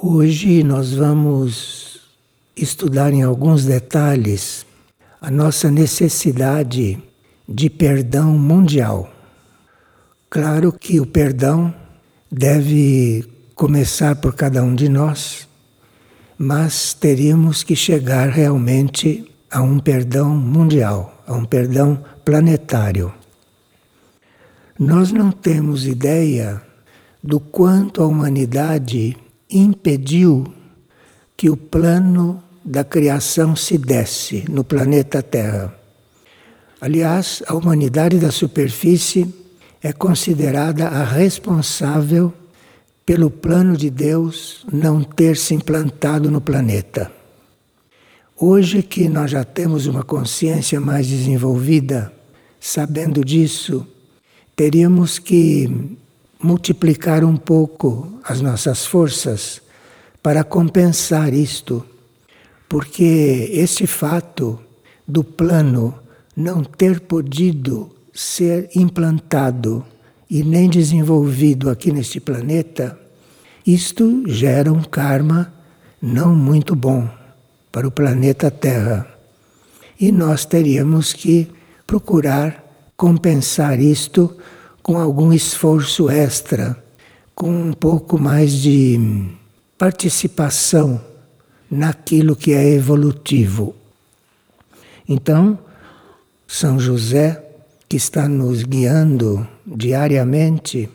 Hoje nós vamos estudar em alguns detalhes a nossa necessidade de perdão mundial. Claro que o perdão deve começar por cada um de nós, mas teríamos que chegar realmente a um perdão mundial, a um perdão planetário. Nós não temos ideia do quanto a humanidade impediu que o plano da criação se desse no planeta Terra. Aliás, a humanidade da superfície é considerada a responsável pelo plano de Deus não ter se implantado no planeta. Hoje que nós já temos uma consciência mais desenvolvida, sabendo disso, teríamos que multiplicar um pouco as nossas forças para compensar isto, porque esse fato do plano não ter podido ser implantado e nem desenvolvido aqui neste planeta, isto gera um karma não muito bom para o planeta Terra. E nós teríamos que procurar compensar isto com algum esforço extra, com um pouco mais de participação naquilo que é evolutivo. Então, São José, que está nos guiando diariamente,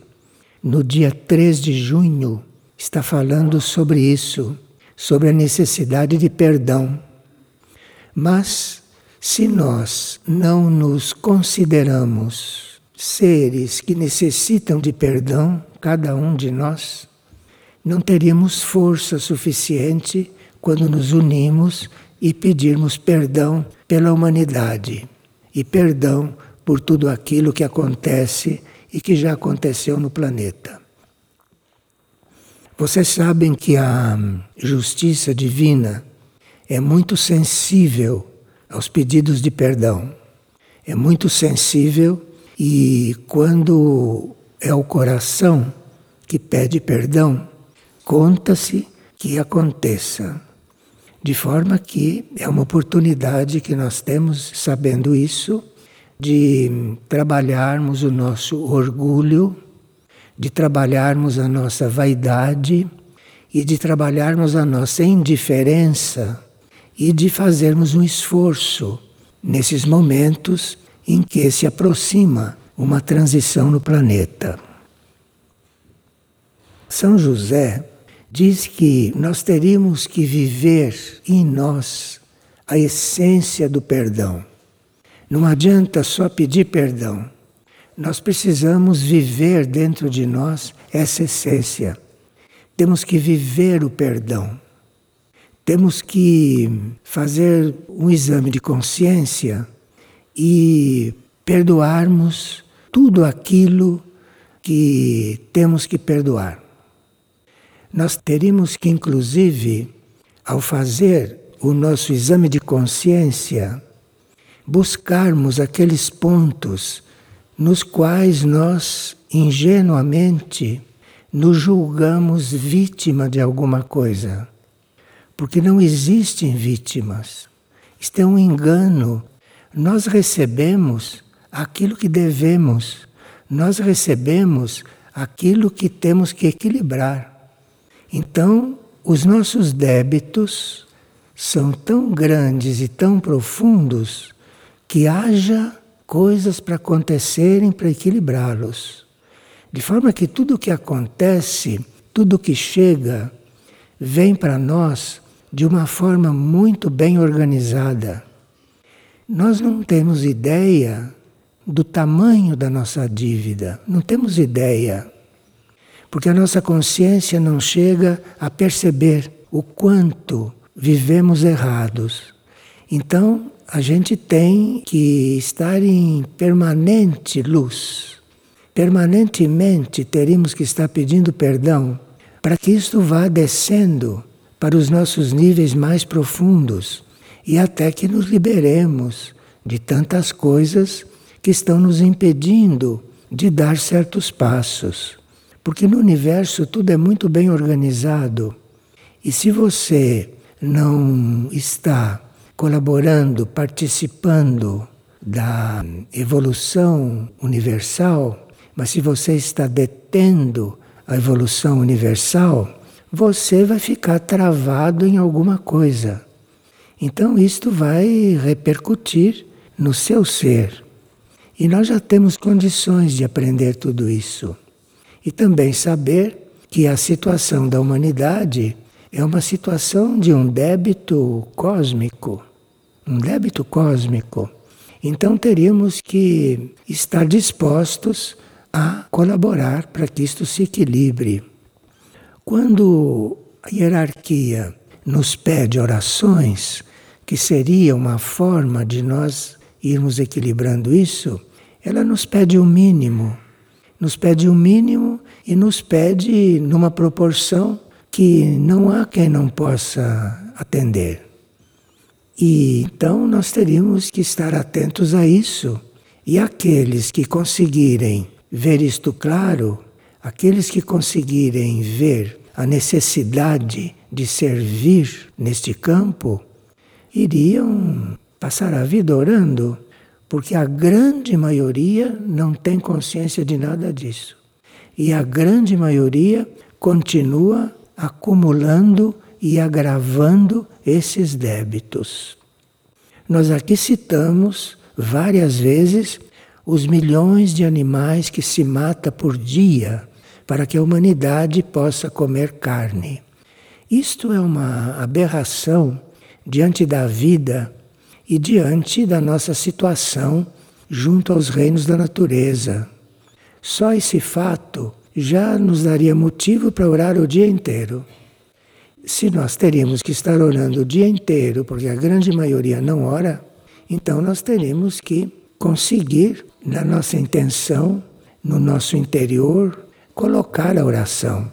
no dia 3 de junho, está falando sobre isso, sobre a necessidade de perdão. Mas, se nós não nos consideramos seres que necessitam de perdão, cada um de nós, não teríamos força suficiente quando nos unimos e pedirmos perdão pela humanidade e perdão por tudo aquilo que acontece e que já aconteceu no planeta. Vocês sabem que a justiça divina é muito sensível aos pedidos de perdão, é muito sensível e quando é o coração que pede perdão, conta-se que aconteça. De forma que é uma oportunidade que nós temos, sabendo isso, de trabalharmos o nosso orgulho, de trabalharmos a nossa vaidade e de trabalharmos a nossa indiferença e de fazermos um esforço nesses momentos em que se aproxima uma transição no planeta. São José diz que nós teríamos que viver em nós a essência do perdão. Não adianta só pedir perdão. Nós precisamos viver dentro de nós essa essência. Temos que viver o perdão. Temos que fazer um exame de consciência e perdoarmos tudo aquilo que temos que perdoar. Nós teríamos que, inclusive, ao fazer o nosso exame de consciência, buscarmos aqueles pontos nos quais nós ingenuamente nos julgamos vítima de alguma coisa. Porque não existem vítimas. Isto é um engano nós recebemos aquilo que devemos, nós recebemos aquilo que temos que equilibrar. Então, os nossos débitos são tão grandes e tão profundos que haja coisas para acontecerem para equilibrá-los. De forma que tudo o que acontece, tudo o que chega, vem para nós de uma forma muito bem organizada. Nós não temos ideia do tamanho da nossa dívida, não temos ideia. Porque a nossa consciência não chega a perceber o quanto vivemos errados. Então, a gente tem que estar em permanente luz. Permanentemente teríamos que estar pedindo perdão para que isto vá descendo para os nossos níveis mais profundos e até que nos liberemos de tantas coisas que estão nos impedindo de dar certos passos. Porque no universo tudo é muito bem organizado E se você não está colaborando, participando da evolução universal, mas se você está detendo a evolução universal, você vai ficar travado em alguma coisa. Então isto vai repercutir no seu ser. E nós já temos condições de aprender tudo isso. E também saber que a situação da humanidade é uma situação de um débito cósmico. Um débito cósmico. Então teríamos que estar dispostos a colaborar para que isto se equilibre. Quando a hierarquia nos pede orações, que seria uma forma de nós irmos equilibrando isso, ela nos pede o mínimo. Nos pede o mínimo e nos pede numa proporção que não há quem não possa atender. E então nós teríamos que estar atentos a isso. E aqueles que conseguirem ver isto claro, aqueles que conseguirem ver a necessidade de servir neste campo, iriam passar a vida orando, porque a grande maioria não tem consciência de nada disso. E a grande maioria continua acumulando e agravando esses débitos. Nós aqui citamos várias vezes os milhões de animais que se mata por dia para que a humanidade possa comer carne. Isto é uma aberração diante da vida e diante da nossa situação junto aos reinos da natureza. Só esse fato já nos daria motivo para orar o dia inteiro. Se nós teríamos que estar orando o dia inteiro, porque a grande maioria não ora, então nós teríamos que conseguir, na nossa intenção, no nosso interior, colocar a oração.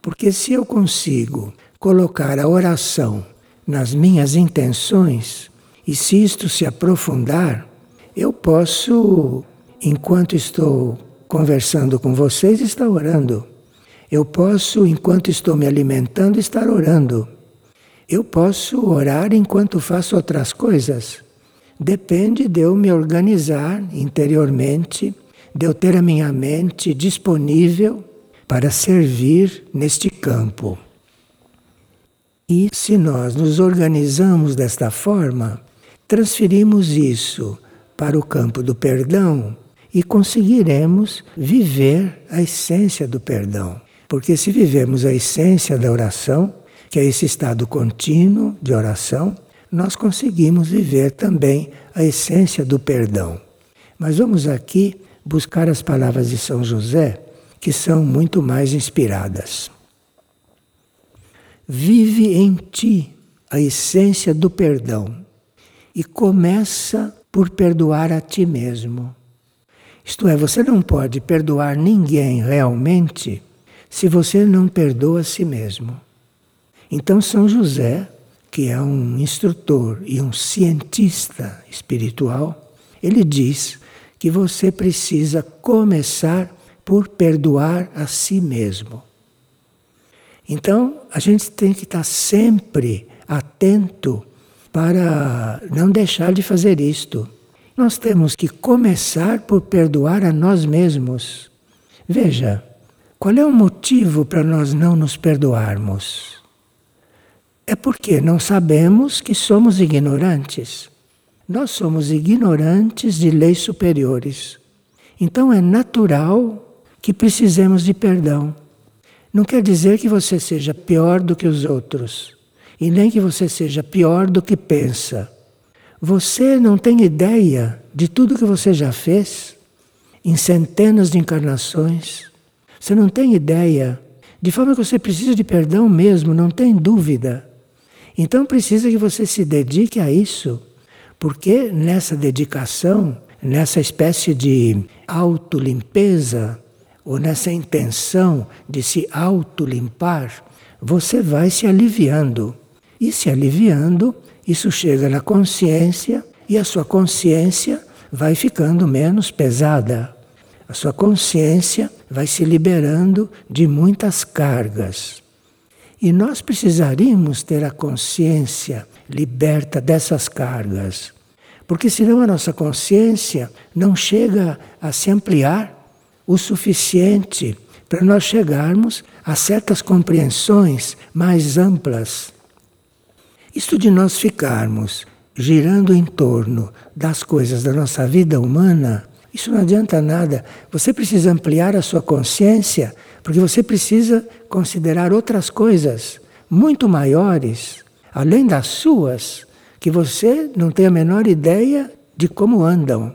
Porque se eu consigo colocar a oração nas minhas intenções, e se isto se aprofundar, eu posso, enquanto estou conversando com vocês, estar orando. Eu posso, enquanto estou me alimentando, estar orando. Eu posso orar enquanto faço outras coisas. Depende de eu me organizar interiormente, de eu ter a minha mente disponível para servir neste campo. E se nós nos organizamos desta forma, transferimos isso para o campo do perdão e conseguiremos viver a essência do perdão. Porque se vivemos a essência da oração, que é esse estado contínuo de oração, nós conseguimos viver também a essência do perdão. Mas vamos aqui buscar as palavras de São José, que são muito mais inspiradas. Vive em ti a essência do perdão e começa por perdoar a ti mesmo. Isto é, você não pode perdoar ninguém realmente se você não perdoa a si mesmo. Então, São José, que é um instrutor e um cientista espiritual, ele diz que você precisa começar por perdoar a si mesmo. Então, a gente tem que estar sempre atento para não deixar de fazer isto. Nós temos que começar por perdoar a nós mesmos. Veja, qual é o motivo para nós não nos perdoarmos? É porque não sabemos que somos ignorantes. Nós somos ignorantes de leis superiores. Então é natural que precisemos de perdão. Não quer dizer que você seja pior do que os outros, e nem que você seja pior do que pensa. Você não tem ideia de tudo que você já fez em centenas de encarnações você não tem ideia. De forma que você precisa de perdão mesmo, não tem dúvida. Então precisa que você se dedique a isso, porque nessa dedicação, nessa espécie de autolimpeza, ou nessa intenção de se autolimpar, você vai se aliviando. E se aliviando, isso chega na consciência e a sua consciência vai ficando menos pesada. A sua consciência vai se liberando de muitas cargas. E nós precisaríamos ter a consciência liberta dessas cargas. Porque senão a nossa consciência não chega a se ampliar o suficiente para nós chegarmos a certas compreensões mais amplas. Isto de nós ficarmos girando em torno das coisas da nossa vida humana, isso não adianta nada. Você precisa ampliar a sua consciência, porque você precisa considerar outras coisas muito maiores, além das suas, que você não tem a menor ideia de como andam.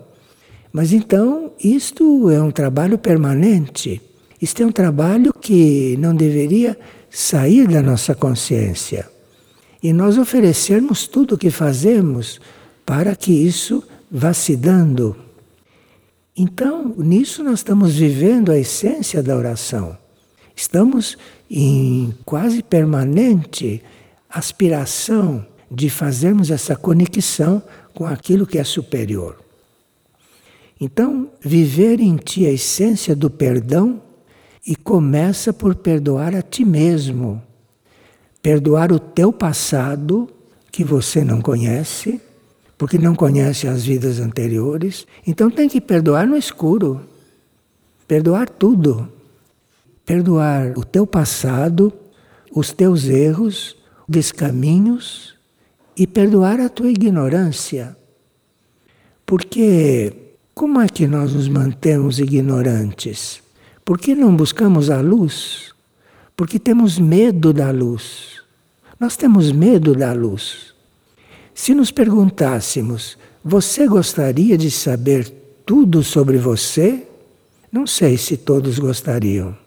Mas então, isto é um trabalho permanente. Isto é um trabalho que não deveria sair da nossa consciência. E nós oferecermos tudo o que fazemos para que isso vá se dando. Então, nisso nós estamos vivendo a essência da oração. Estamos em quase permanente aspiração de fazermos essa conexão com aquilo que é superior. Então, viver em ti a essência do perdão e começa por perdoar a ti mesmo. Perdoar o teu passado, que você não conhece, porque não conhece as vidas anteriores. Então tem que perdoar no escuro. Perdoar tudo. Perdoar o teu passado, os teus erros, descaminhos e perdoar a tua ignorância. Porque como é que nós nos mantemos ignorantes? Por que não buscamos a luz? Porque temos medo da luz. Nós temos medo da luz. Se nos perguntássemos, você gostaria de saber tudo sobre você? Não sei se todos gostariam.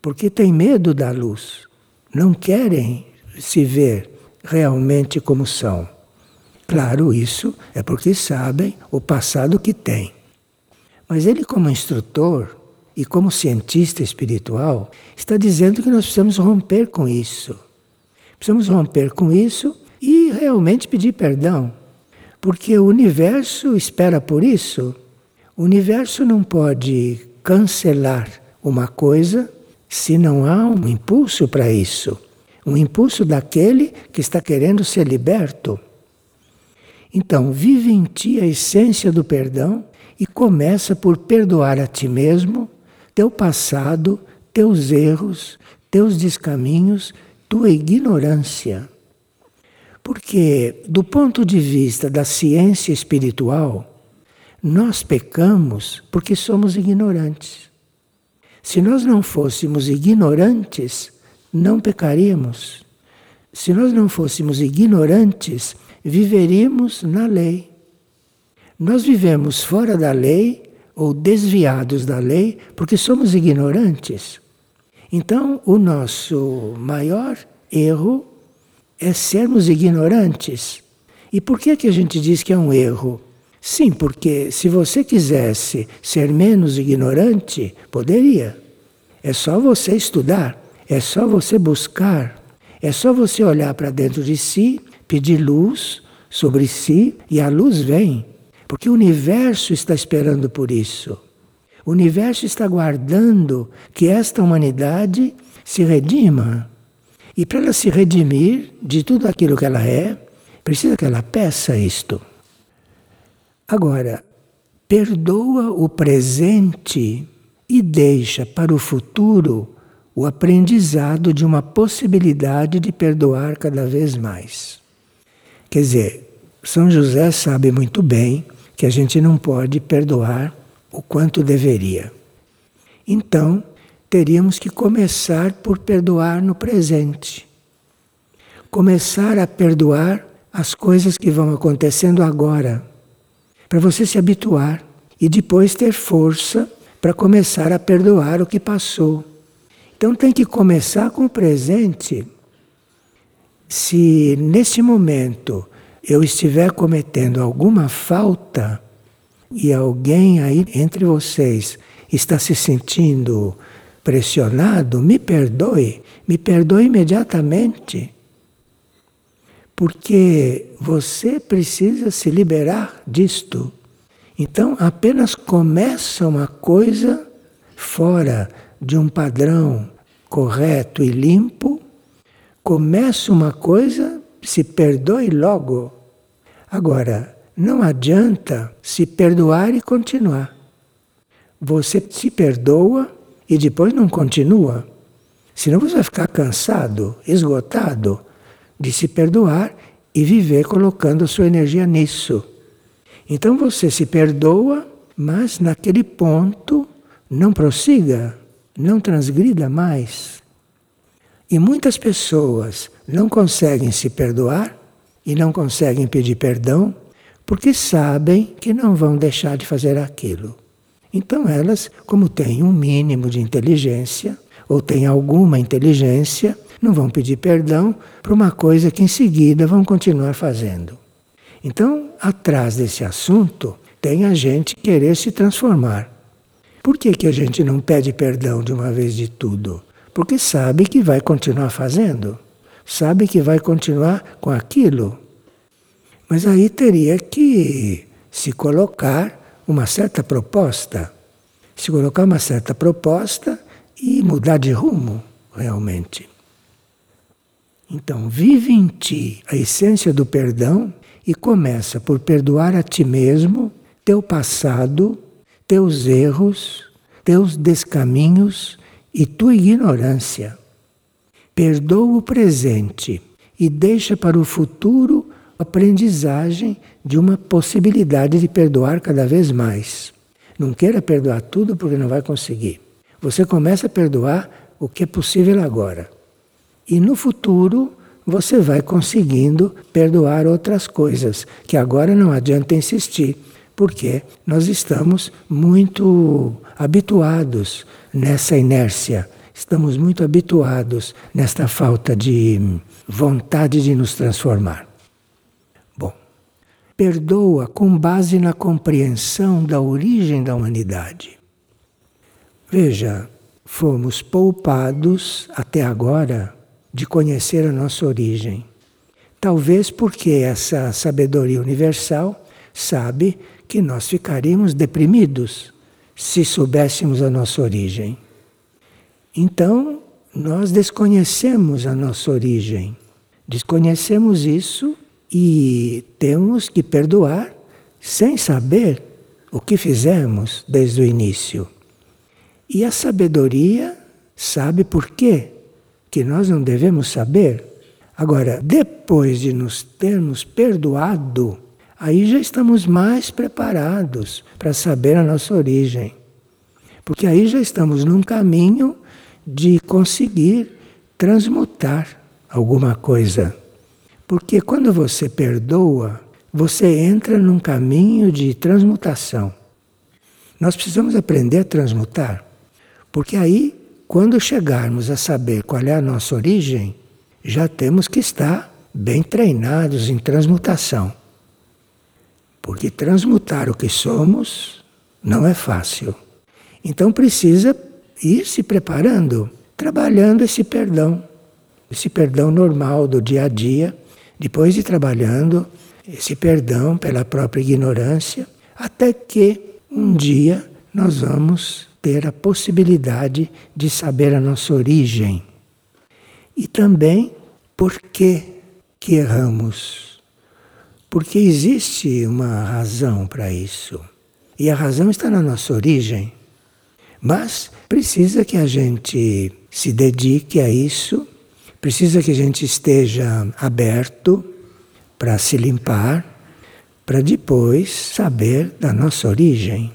Porque têm medo da luz. Não querem se ver realmente como são. Claro, isso é porque sabem o passado que têm. Mas ele, como instrutor, e como cientista espiritual, está dizendo que nós precisamos romper com isso. Precisamos romper com isso e realmente pedir perdão. Porque o universo espera por isso. O universo não pode cancelar uma coisa se não há um impulso para isso. Um impulso daquele que está querendo ser liberto. Então, vive em ti a essência do perdão e começa por perdoar a ti mesmo teu passado, teus erros, teus descaminhos, tua ignorância. Porque, do ponto de vista da ciência espiritual, nós pecamos porque somos ignorantes. Se nós não fôssemos ignorantes, não pecaríamos. Se nós não fôssemos ignorantes, viveríamos na lei. Nós vivemos fora da lei ou desviados da lei porque somos ignorantes. Então, o nosso maior erro é sermos ignorantes. E por que, que a gente diz que é um erro? Sim, porque se você quisesse ser menos ignorante, poderia. É só você estudar, é só você buscar, é só você olhar para dentro de si, pedir luz sobre si e a luz vem. Porque o universo está esperando por isso. O universo está guardando que esta humanidade se redima. E para ela se redimir de tudo aquilo que ela é, precisa que ela peça isto. Agora, perdoa o presente e deixa para o futuro o aprendizado de uma possibilidade de perdoar cada vez mais. Quer dizer, São José sabe muito bem que a gente não pode perdoar o quanto deveria. Então, teríamos que começar por perdoar no presente. Começar a perdoar as coisas que vão acontecendo agora, para você se habituar e depois ter força para começar a perdoar o que passou. Então tem que começar com o presente. Se nesse momento eu estiver cometendo alguma falta e alguém aí entre vocês está se sentindo pressionado, me perdoe, me perdoe imediatamente. Porque você precisa se liberar disto. Então, apenas começa uma coisa fora de um padrão correto e limpo, começa uma coisa, se perdoe logo. Agora, não adianta se perdoar e continuar. Você se perdoa e depois não continua. Senão você vai ficar cansado, esgotado de se perdoar e viver colocando sua energia nisso. Então você se perdoa, mas naquele ponto não prossiga, não transgrida mais. E muitas pessoas não conseguem se perdoar e não conseguem pedir perdão porque sabem que não vão deixar de fazer aquilo. Então elas, como têm um mínimo de inteligência, ou têm alguma inteligência, não vão pedir perdão por uma coisa que em seguida vão continuar fazendo. Então, atrás desse assunto, tem a gente querer se transformar. Por que, que a gente não pede perdão de uma vez de tudo? Porque sabe que vai continuar fazendo, sabe que vai continuar com aquilo. Mas aí teria que se colocar uma certa proposta, se colocar uma certa proposta e mudar de rumo, realmente. Então, vive em ti a essência do perdão e começa por perdoar a ti mesmo, teu passado, teus erros, teus descaminhos e tua ignorância. Perdoa o presente e deixa para o futuro a aprendizagem de uma possibilidade de perdoar cada vez mais. Não queira perdoar tudo porque não vai conseguir. Você começa a perdoar o que é possível agora. E no futuro você vai conseguindo perdoar outras coisas, que agora não adianta insistir, porque nós estamos muito habituados nessa inércia, estamos muito habituados nesta falta de vontade de nos transformar. Bom, perdoa com base na compreensão da origem da humanidade. Veja, fomos poupados até agora de conhecer a nossa origem. Talvez porque essa sabedoria universal sabe que nós ficaríamos deprimidos se soubéssemos a nossa origem. Então, nós desconhecemos a nossa origem. Desconhecemos isso e temos que perdoar sem saber o que fizemos desde o início. E a sabedoria sabe por quê que nós não devemos saber. Agora, depois de nos termos perdoado, aí já estamos mais preparados para saber a nossa origem. Porque aí já estamos num caminho de conseguir transmutar alguma coisa. Porque quando você perdoa, você entra num caminho de transmutação. Nós precisamos aprender a transmutar, porque aí quando chegarmos a saber qual é a nossa origem, já temos que estar bem treinados em transmutação. Porque transmutar o que somos não é fácil. Então precisa ir se preparando, trabalhando esse perdão, esse perdão normal do dia a dia, depois de trabalhando esse perdão pela própria ignorância, até que um dia nós vamos ter a possibilidade de saber a nossa origem e também por que, que erramos. Porque existe uma razão para isso. E a razão está na nossa origem. Mas precisa que a gente se dedique a isso, precisa que a gente esteja aberto para se limpar, para depois saber da nossa origem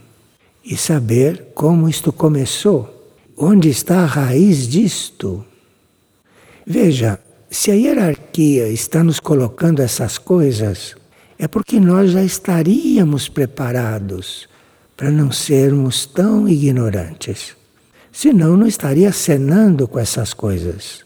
e saber como isto começou, onde está a raiz disto. Veja, se a hierarquia está nos colocando essas coisas, é porque nós já estaríamos preparados para não sermos tão ignorantes. Senão, não estaria acenando com essas coisas.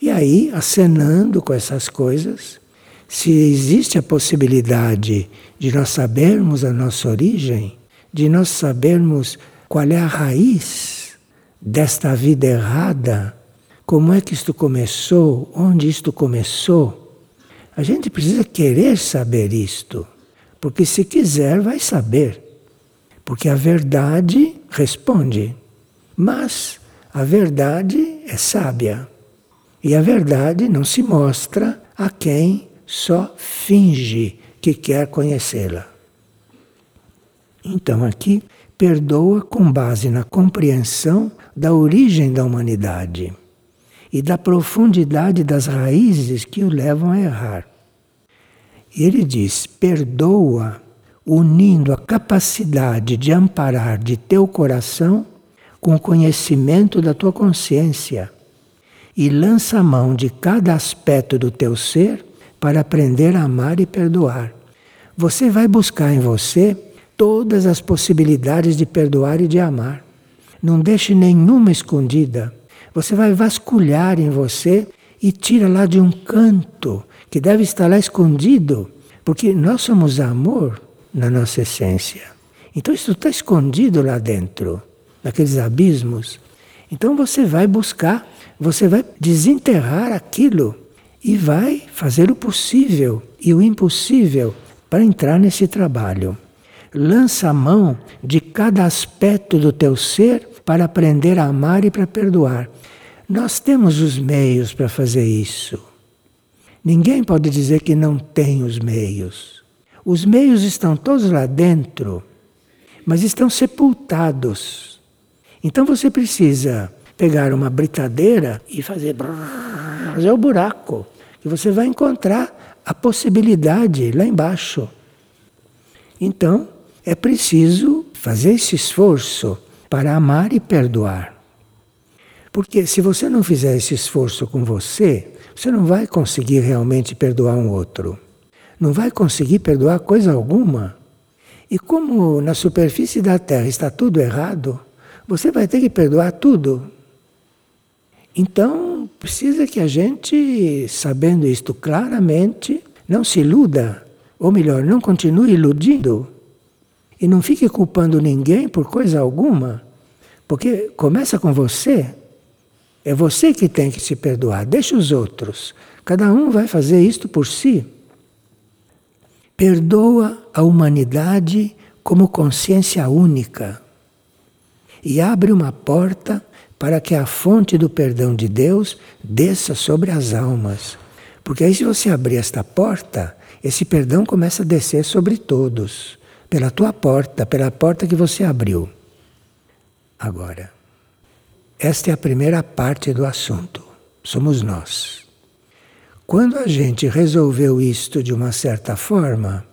E aí, acenando com essas coisas, se existe a possibilidade de nós sabermos a nossa origem, de nós sabermos qual é a raiz desta vida errada, como é que isto começou, onde isto começou. A gente precisa querer saber isto, porque se quiser, vai saber. Porque a verdade responde, mas a verdade é sábia. E a verdade não se mostra a quem só finge que quer conhecê-la. Então aqui, perdoa com base na compreensão da origem da humanidade e da profundidade das raízes que o levam a errar. E ele diz: perdoa, unindo a capacidade de amparar de teu coração com o conhecimento da tua consciência, e lança a mão de cada aspecto do teu ser para aprender a amar e perdoar. Você vai buscar em você todas as possibilidades de perdoar e de amar. Não deixe nenhuma escondida. Você vai vasculhar em você e tira lá de um canto que deve estar lá escondido, porque nós somos amor na nossa essência. Então isso está escondido lá dentro, naqueles abismos. Então você vai buscar, você vai desenterrar aquilo e vai fazer o possível e o impossível para entrar nesse trabalho lança a mão de cada aspecto do teu ser para aprender a amar e para perdoar. Nós temos os meios para fazer isso. Ninguém pode dizer que não tem os meios. Os meios estão todos lá dentro, mas estão sepultados. Então você precisa pegar uma britadeira e fazer, fazer o buraco. E você vai encontrar a possibilidade lá embaixo. Então, é preciso fazer esse esforço para amar e perdoar. Porque se você não fizer esse esforço com você, você não vai conseguir realmente perdoar um outro. Não vai conseguir perdoar coisa alguma. E como na superfície da Terra está tudo errado, você vai ter que perdoar tudo. Então, precisa que a gente, sabendo isto claramente, não se iluda, ou melhor, não continue iludindo e não fique culpando ninguém por coisa alguma, porque começa com você. É você que tem que se perdoar, deixa os outros. Cada um vai fazer isto por si. Perdoa a humanidade como consciência única e abre uma porta para que a fonte do perdão de Deus desça sobre as almas. Porque aí, se você abrir esta porta, esse perdão começa a descer sobre todos pela tua porta, pela porta que você abriu. Agora, esta é a primeira parte do assunto. Somos nós. Quando a gente resolveu isto de uma certa forma,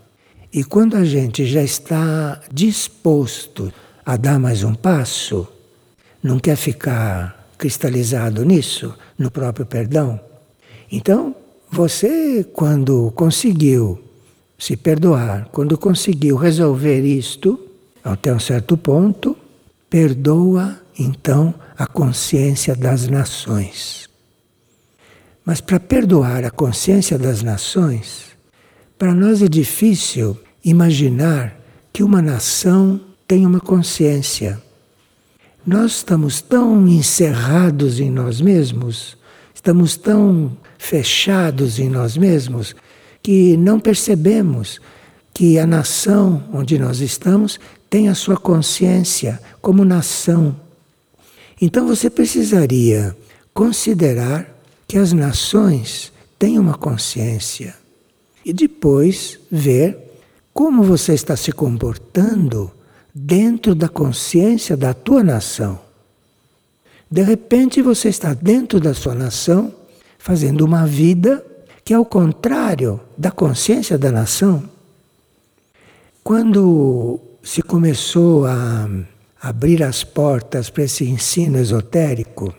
e quando a gente já está disposto a dar mais um passo, não quer ficar cristalizado nisso, no próprio perdão, então você, quando conseguiu se perdoar, quando conseguiu resolver isto, até um certo ponto, perdoa então a consciência das nações. Mas para perdoar a consciência das nações, para nós é difícil imaginar que uma nação tem uma consciência. Nós estamos tão encerrados em nós mesmos, estamos tão fechados em nós mesmos, que não percebemos que a nação onde nós estamos tem a sua consciência como nação. Então você precisaria considerar que as nações têm uma consciência e depois ver como você está se comportando dentro da consciência da tua nação. De repente você está dentro da sua nação fazendo uma vida que é o contrário da consciência da nação. Quando se começou a abrir as portas para esse ensino esotérico,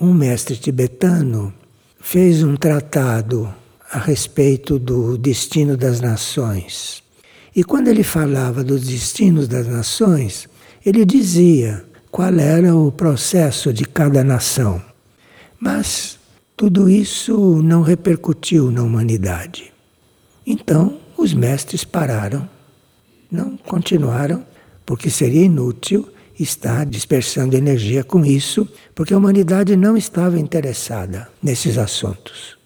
um mestre tibetano fez um tratado a respeito do destino das nações. E quando ele falava dos destinos das nações, ele dizia qual era o processo de cada nação. Mas tudo isso não repercutiu na humanidade. Então, os mestres pararam, não continuaram, porque seria inútil estar dispersando energia com isso, porque a humanidade não estava interessada nesses assuntos.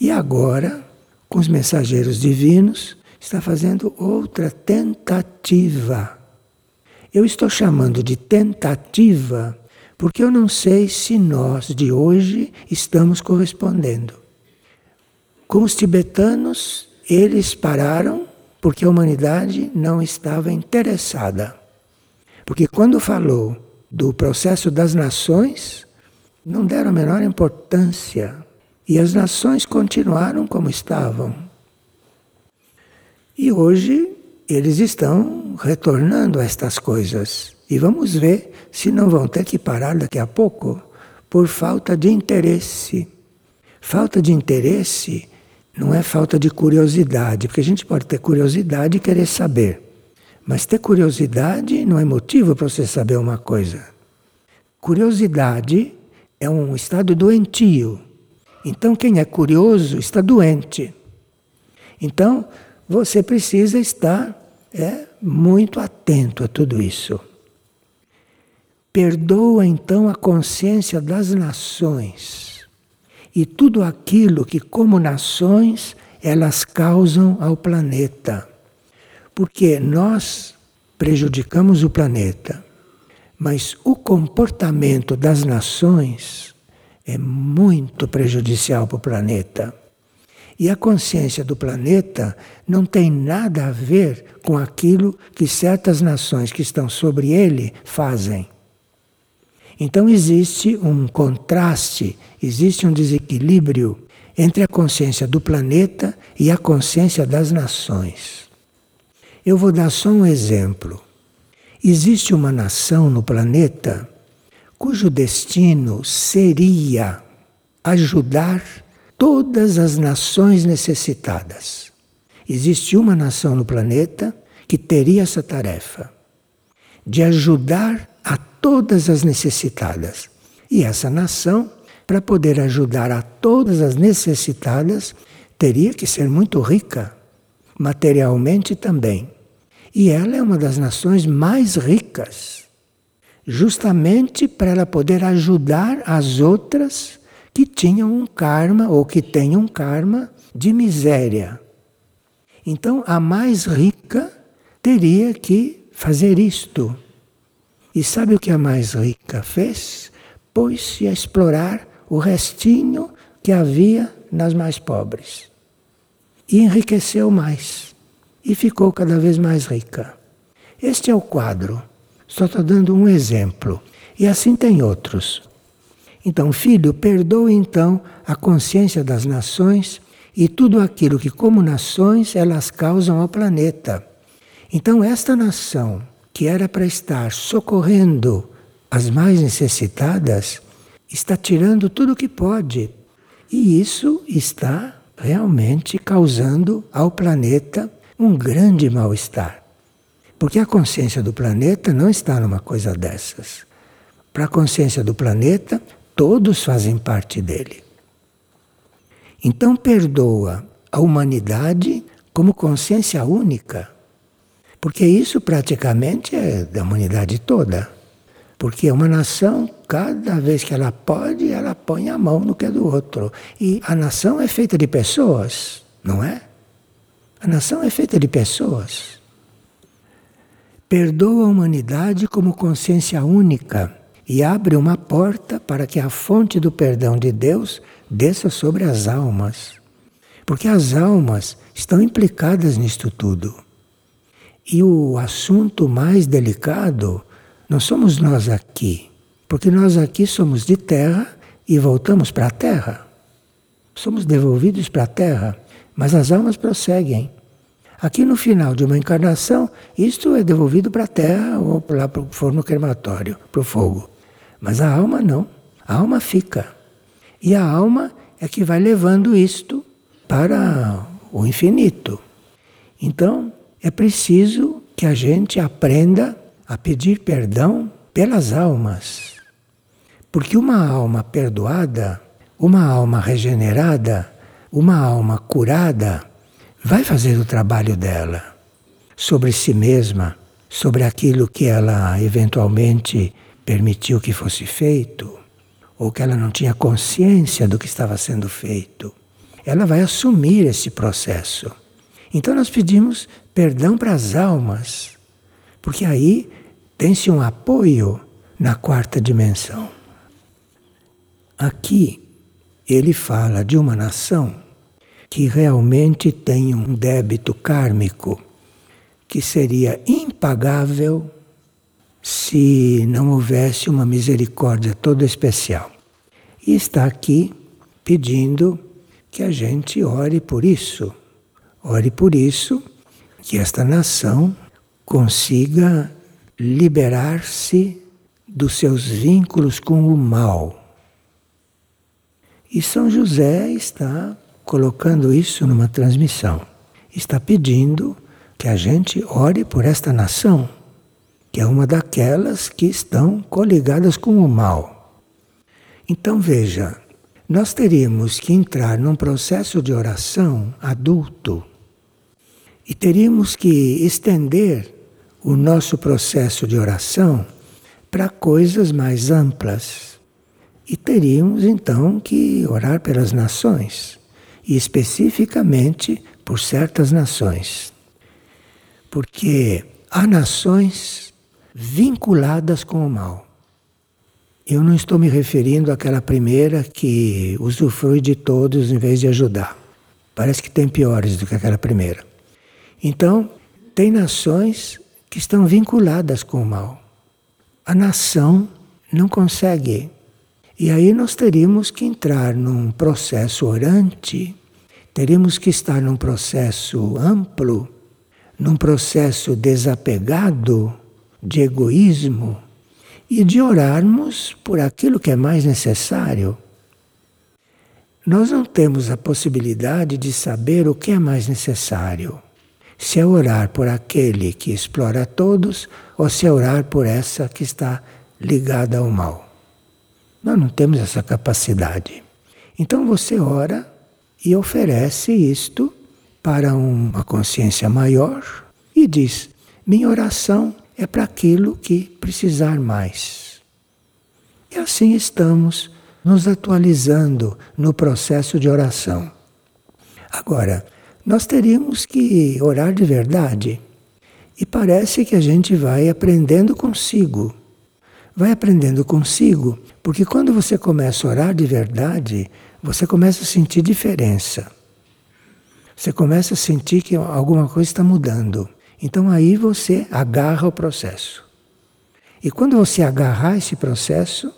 E agora, com os mensageiros divinos, está fazendo outra tentativa. Eu estou chamando de tentativa Porque eu não sei se nós de hoje estamos correspondendo. Com os tibetanos, eles pararam porque a humanidade não estava interessada. Porque quando falou do processo das nações, não deram a menor importância. E as nações continuaram como estavam. E hoje eles estão retornando a estas coisas. E vamos ver se não vão ter que parar daqui a pouco por falta de interesse. Falta de interesse não é falta de curiosidade, porque a gente pode ter curiosidade e querer saber. Mas ter curiosidade não é motivo para você saber uma coisa. Curiosidade é um estado doentio. Então, quem é curioso está doente. Então, você precisa estar é, muito atento a tudo isso. Perdoa então a consciência das nações e tudo aquilo que, como nações, elas causam ao planeta. Porque nós prejudicamos o planeta, mas o comportamento das nações é muito prejudicial para o planeta. E a consciência do planeta não tem nada a ver com aquilo que certas nações que estão sobre ele fazem. Então existe um contraste, existe um desequilíbrio entre a consciência do planeta e a consciência das nações. Eu vou dar só um exemplo. Existe uma nação no planeta cujo destino seria ajudar todas as nações necessitadas. Existe uma nação no planeta que teria essa tarefa de ajudar a todas as necessitadas. E essa nação, para poder ajudar a todas as necessitadas, teria que ser muito rica, materialmente também. E ela é uma das nações mais ricas, justamente para ela poder ajudar as outras que tinham um karma ou que têm um karma de miséria. Então, a mais rica teria que fazer isto. E sabe o que a mais rica fez? Pôs-se a explorar o restinho que havia nas mais pobres. E enriqueceu mais e ficou cada vez mais rica. Este é o quadro. Só estou dando um exemplo. E assim tem outros. Então, filho, perdoe então a consciência das nações e tudo aquilo que, como nações, elas causam ao planeta. Então, esta nação, que era para estar socorrendo as mais necessitadas, está tirando tudo o que pode. E isso está realmente causando ao planeta um grande mal-estar. Porque a consciência do planeta não está numa coisa dessas. Para a consciência do planeta, todos fazem parte dele. Então, perdoa a humanidade como consciência única. Porque isso praticamente é da humanidade toda. Porque uma nação, cada vez que ela pode, ela põe a mão no que é do outro. E a nação é feita de pessoas, não é? A nação é feita de pessoas. Perdoa a humanidade como consciência única e abre uma porta para que a fonte do perdão de Deus desça sobre as almas. Porque as almas estão implicadas nisto tudo. E o assunto mais delicado não somos nós aqui, porque nós aqui somos de terra e voltamos para a terra. Somos devolvidos para a terra. Mas as almas prosseguem. Aqui no final de uma encarnação, isto é devolvido para a terra ou lá para o forno crematório, para o fogo. Mas a alma não. A alma fica. E a alma é que vai levando isto para o infinito. Então, é preciso que a gente aprenda a pedir perdão pelas almas. Porque uma alma perdoada, uma alma regenerada, uma alma curada, vai fazer o trabalho dela sobre si mesma, sobre aquilo que ela eventualmente permitiu que fosse feito, ou que ela não tinha consciência do que estava sendo feito. Ela vai assumir esse processo. Então nós pedimos perdão para as almas, porque aí tem-se um apoio na quarta dimensão. Aqui ele fala de uma nação que realmente tem um débito kármico que seria impagável se não houvesse uma misericórdia toda especial. E está aqui pedindo que a gente ore por isso. Ore por isso, que esta nação consiga liberar-se dos seus vínculos com o mal. E São José está colocando isso numa transmissão. Está pedindo que a gente ore por esta nação, que é uma daquelas que estão coligadas com o mal. Então veja, nós teríamos que entrar num processo de oração adulto e teríamos que estender o nosso processo de oração para coisas mais amplas. E teríamos então que orar pelas nações, e especificamente por certas nações. Porque há nações vinculadas com o mal. Eu não estou me referindo àquela primeira que usufrui de todos em vez de ajudar. Parece que tem piores do que aquela primeira. Então, tem nações que estão vinculadas com o mal. A nação não consegue. E aí nós teríamos que entrar num processo orante, teríamos que estar num processo amplo, num processo desapegado de egoísmo e de orarmos por aquilo que é mais necessário. Nós não temos a possibilidade de saber o que é mais necessário. Se é orar por aquele que explora todos ou se é orar por essa que está ligada ao mal. Nós não temos essa capacidade. Então você ora e oferece isto para uma consciência maior e diz: minha oração é para aquilo que precisar mais. E assim estamos nos atualizando no processo de oração. Agora, nós teríamos que orar de verdade. E parece que a gente vai aprendendo consigo. Vai aprendendo consigo, porque quando você começa a orar de verdade, você começa a sentir diferença. Você começa a sentir que alguma coisa está mudando. Então aí você agarra o processo. E quando você agarrar esse processo,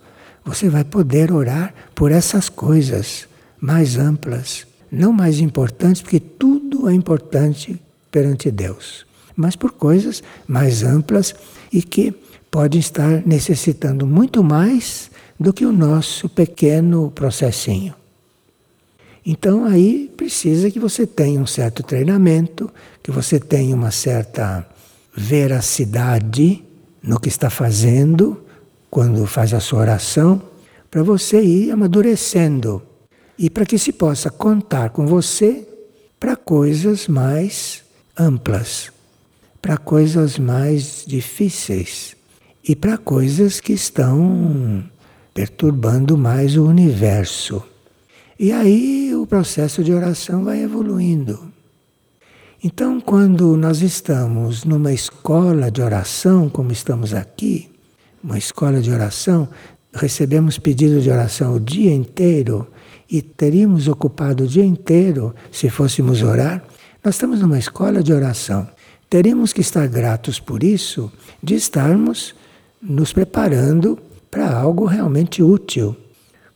você vai poder orar por essas coisas mais amplas, não mais importantes, porque tudo é importante perante Deus, mas por coisas mais amplas e que podem estar necessitando muito mais do que o nosso pequeno processinho. Então aí precisa que você tenha um certo treinamento, que você tenha uma certa veracidade no que está fazendo quando faz a sua oração, para você ir amadurecendo e para que se possa contar com você para coisas mais amplas, para coisas mais difíceis e para coisas que estão perturbando mais o universo. E aí o processo de oração vai evoluindo. Então, quando nós estamos numa escola de oração, como estamos aqui, uma escola de oração, recebemos pedidos de oração o dia inteiro e teríamos ocupado o dia inteiro se fôssemos orar. Nós estamos numa escola de oração. Teremos que estar gratos por isso, de estarmos nos preparando para algo realmente útil.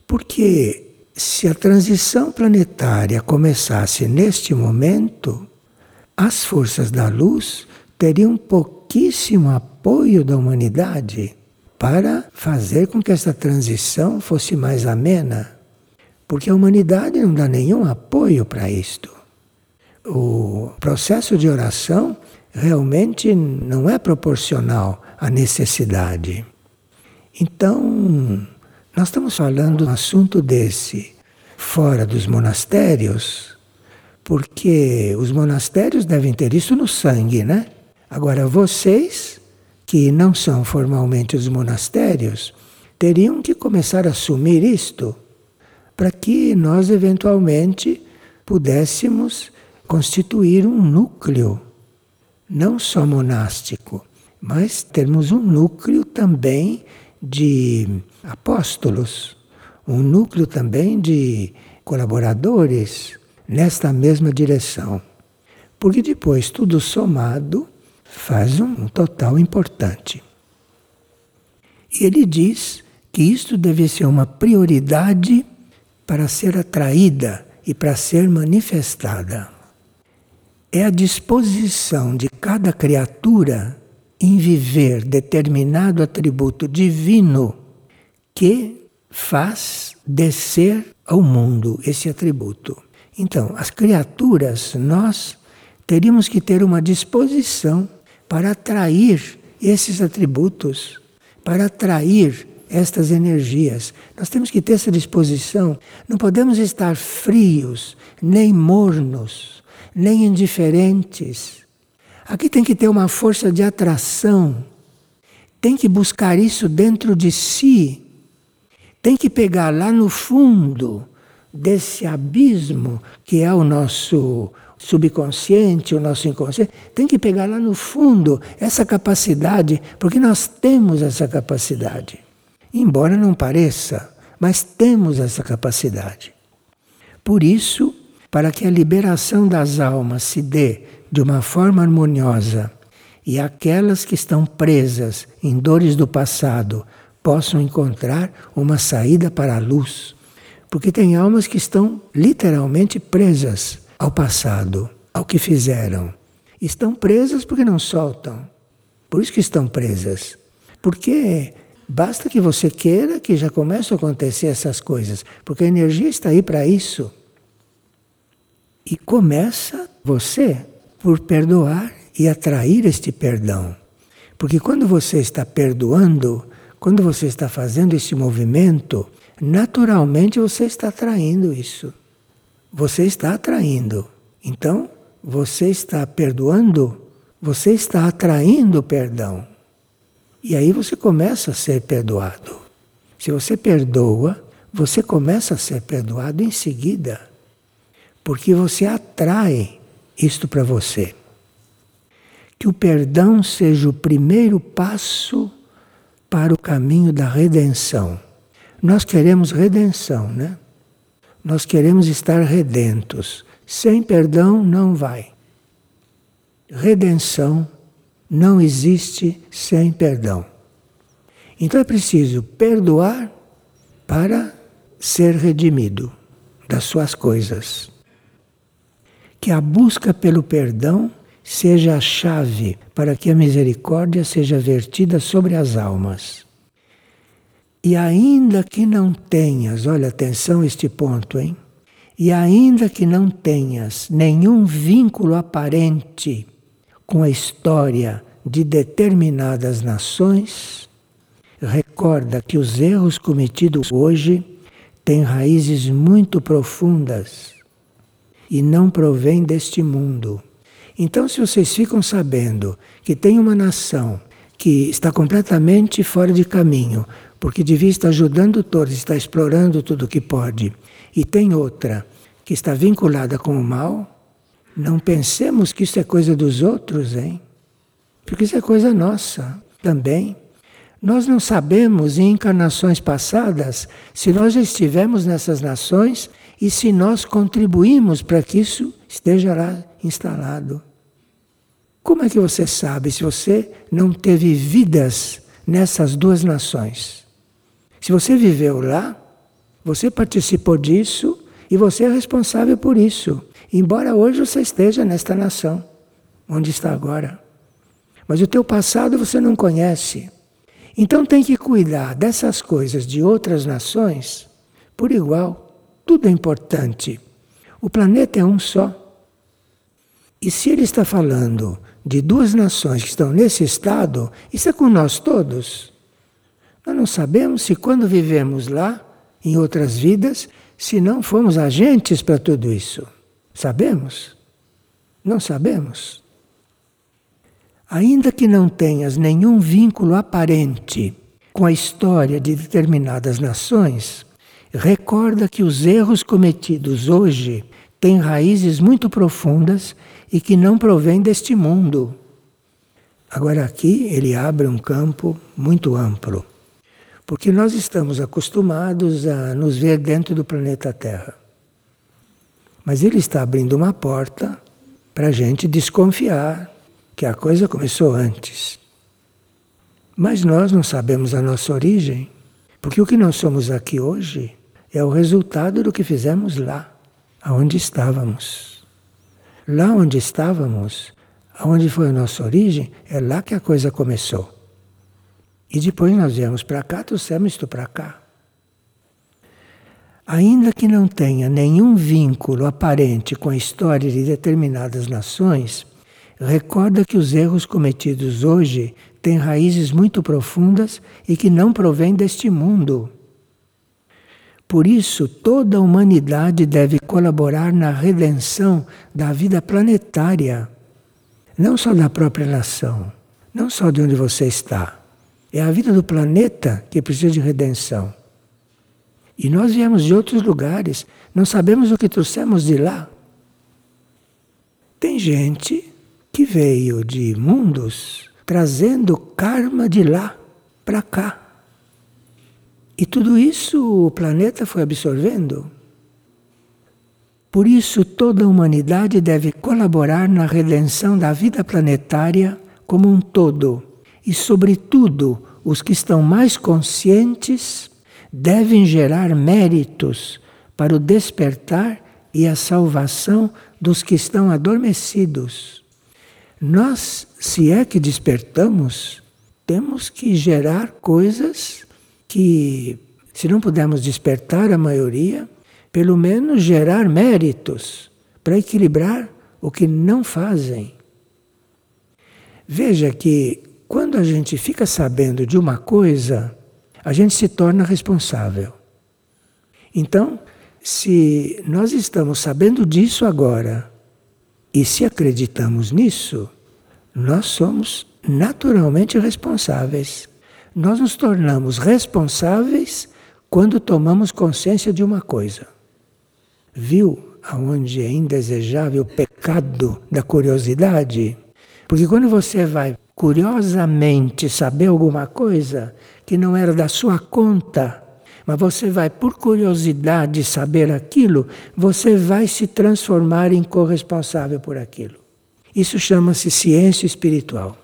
Porque se a transição planetária começasse neste momento, as forças da luz teriam pouquíssimo apoio da humanidade para fazer com que essa transição fosse mais amena. Porque a humanidade não dá nenhum apoio para isto. O processo de oração realmente não é proporcional à necessidade. Então, nós estamos falando um assunto desse fora dos monastérios, porque os monastérios devem ter isso no sangue, né? Agora, vocês, que não são formalmente os monastérios, teriam que começar a assumir isto para que nós, eventualmente, pudéssemos constituir um núcleo, não só monástico, mas termos um núcleo também de apóstolos, um núcleo também de colaboradores nesta mesma direção. Porque depois, tudo somado, faz um total importante. E ele diz que isto deve ser uma prioridade para ser atraída e para ser manifestada. É a disposição de cada criatura em viver determinado atributo divino que faz descer ao mundo esse atributo. Então, as criaturas, nós teríamos que ter uma disposição para atrair esses atributos, para atrair estas energias. Nós temos que ter essa disposição. Não podemos estar frios, nem mornos, nem indiferentes. Aqui tem que ter uma força de atração. Tem que buscar isso dentro de si. Tem que pegar lá no fundo desse abismo que é o nosso subconsciente, o nosso inconsciente, tem que pegar lá no fundo essa capacidade, porque nós temos essa capacidade. Embora não pareça, mas temos essa capacidade. Por isso, para que a liberação das almas se dê de uma forma harmoniosa e aquelas que estão presas em dores do passado possam encontrar uma saída para a luz. Porque tem almas que estão literalmente presas ao passado, ao que fizeram. Estão presas porque não soltam. Por isso que estão presas. Porque basta que você queira que já começam a acontecer essas coisas, porque a energia está aí para isso. E começa você por perdoar e atrair este perdão. Porque quando você está perdoando, quando você está fazendo esse movimento, naturalmente você está atraindo isso você está atraindo. Então, você está perdoando, você está atraindo perdão. E aí você começa a ser perdoado. Se você perdoa, você começa a ser perdoado em seguida. Porque você atrai isto para você. Que o perdão seja o primeiro passo para o caminho da redenção. Nós queremos redenção, né? Nós queremos estar redentos. Sem perdão não vai. Redenção não existe sem perdão. Então é preciso perdoar para ser redimido das suas coisas. Que a busca pelo perdão seja a chave para que a misericórdia seja vertida sobre as almas. E ainda que não tenhas, olha, atenção este ponto, hein? E ainda que não tenhas nenhum vínculo aparente com a história de determinadas nações, recorda que os erros cometidos hoje têm raízes muito profundas e não provêm deste mundo. Então, se vocês ficam sabendo que tem uma nação que está completamente fora de caminho, porque devia estar ajudando todos, está explorando tudo o que pode, e tem outra que está vinculada com o mal, não pensemos que isso é coisa dos outros, hein? Porque isso é coisa nossa também. Nós não sabemos em encarnações passadas se nós já estivemos nessas nações e se nós contribuímos para que isso esteja lá instalado. Como é que você sabe se você não teve vidas nessas duas nações? Se você viveu lá, você participou disso e você é responsável por isso. Embora hoje você esteja nesta nação, onde está agora. Mas o teu passado você não conhece. Então tem que cuidar dessas coisas de outras nações por igual. Tudo é importante. O planeta é um só. E se ele está falando de duas nações que estão nesse estado, isso é com nós todos. Nós não sabemos se quando vivemos lá, em outras vidas, se não fomos agentes para tudo isso. Sabemos? Não sabemos. Ainda que não tenhas nenhum vínculo aparente com a história de determinadas nações, recorda que os erros cometidos hoje têm raízes muito profundas e que não provêm deste mundo. Agora, aqui ele abre um campo muito amplo. Porque nós estamos acostumados a nos ver dentro do planeta Terra. Mas ele está abrindo uma porta para a gente desconfiar que a coisa começou antes. Mas nós não sabemos a nossa origem, porque o que nós somos aqui hoje é o resultado do que fizemos lá, aonde estávamos. Lá onde estávamos, aonde foi a nossa origem, é lá que a coisa começou. E depois nós viemos para cá, trouxemos isto para cá. Ainda que não tenha nenhum vínculo aparente com a história de determinadas nações, recorda que os erros cometidos hoje têm raízes muito profundas e que não provêm deste mundo. Por isso, toda a humanidade deve colaborar na redenção da vida planetária, não só da própria nação, não só de onde você está. É a vida do planeta que precisa de redenção. E nós viemos de outros lugares, não sabemos o que trouxemos de lá. Tem gente que veio de mundos trazendo karma de lá para cá. E tudo isso o planeta foi absorvendo. Por isso, toda a humanidade deve colaborar na redenção da vida planetária como um todo. E, sobretudo, os que estão mais conscientes devem gerar méritos para o despertar e a salvação dos que estão adormecidos. Nós, se é que despertamos, temos que gerar coisas que, se não pudermos despertar a maioria, pelo menos gerar méritos para equilibrar o que não fazem. Veja que quando a gente fica sabendo de uma coisa, a gente se torna responsável. Então, se nós estamos sabendo disso agora e se acreditamos nisso, nós somos naturalmente responsáveis. Nós nos tornamos responsáveis quando tomamos consciência de uma coisa. Viu aonde é indesejável o pecado da curiosidade? Porque quando você vai curiosamente saber alguma coisa que não era da sua conta, mas você vai por curiosidade saber aquilo, você vai se transformar em corresponsável por aquilo. Isso chama-se ciência espiritual.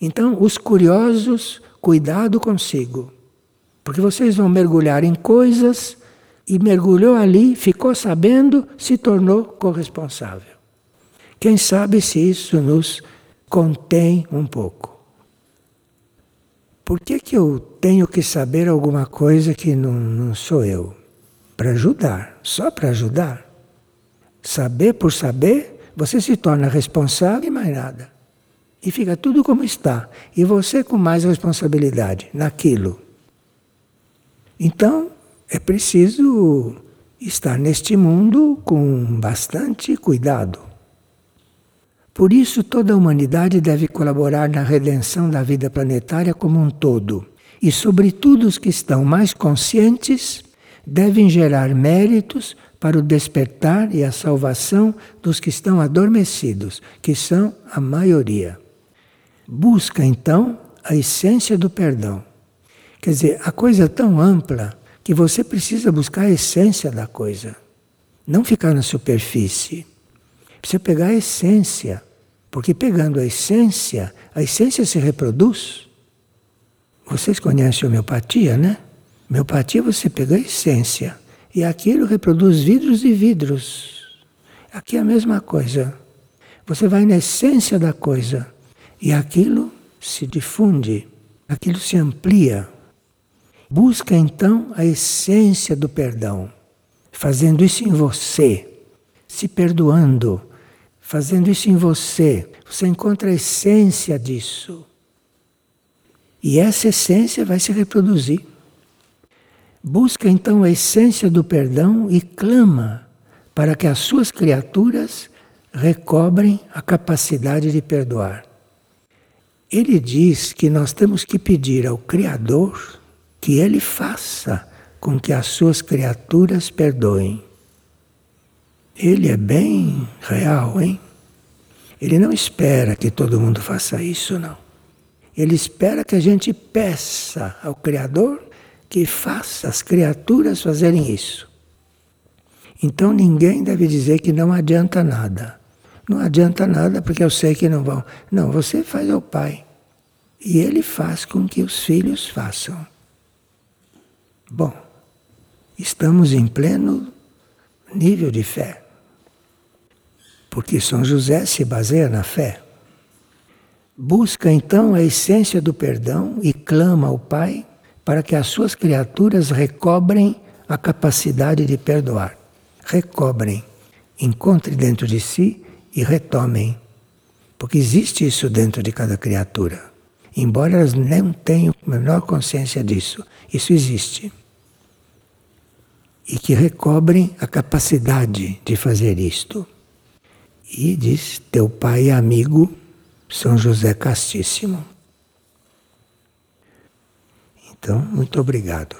Então, os curiosos, cuidado consigo, porque vocês vão mergulhar em coisas e mergulhou ali, ficou sabendo, se tornou corresponsável. Quem sabe se isso nos contém um pouco. Por que, que eu tenho que saber alguma coisa que não, não sou eu? Para ajudar, só para ajudar. Saber por saber, você se torna responsável e mais nada. E fica tudo como está. E você com mais responsabilidade naquilo. Então, é preciso estar neste mundo com bastante cuidado. Por isso, toda a humanidade deve colaborar na redenção da vida planetária como um todo. E, sobretudo, os que estão mais conscientes devem gerar méritos para o despertar e a salvação dos que estão adormecidos, que são a maioria. Busca, então, a essência do perdão. Quer dizer, a coisa é tão ampla que você precisa buscar a essência da coisa, não ficar na superfície. Precisa pegar a essência. Porque pegando a essência, a essência se reproduz. Vocês conhecem a homeopatia, né? Homeopatia você pega a essência e aquilo reproduz vidros e vidros. Aqui é a mesma coisa. Você vai na essência da coisa e aquilo se difunde, aquilo se amplia. Busca então a essência do perdão, fazendo isso em você, se perdoando, fazendo isso em você, você encontra a essência disso. E essa essência vai se reproduzir. Busca então a essência do perdão e clama para que as suas criaturas recobrem a capacidade de perdoar. Ele diz que nós temos que pedir ao Criador que ele faça com que as suas criaturas perdoem. Ele é bem real, hein? Ele não espera que todo mundo faça isso, não. Ele espera que a gente peça ao Criador que faça as criaturas fazerem isso. Então ninguém deve dizer que não adianta nada. Não adianta nada porque eu sei que não vão. Não, você faz ao Pai. E Ele faz com que os filhos façam. Bom, estamos em pleno nível de fé. Porque São José se baseia na fé. Busca então a essência do perdão e clama ao Pai para que as suas criaturas recobrem a capacidade de perdoar. Recobrem, encontrem dentro de si e retomem. Porque existe isso dentro de cada criatura. Embora elas não tenham a menor consciência disso, isso existe. E que recobrem a capacidade de fazer isto. E diz: Teu pai é amigo, São José Castíssimo. Então, muito obrigado.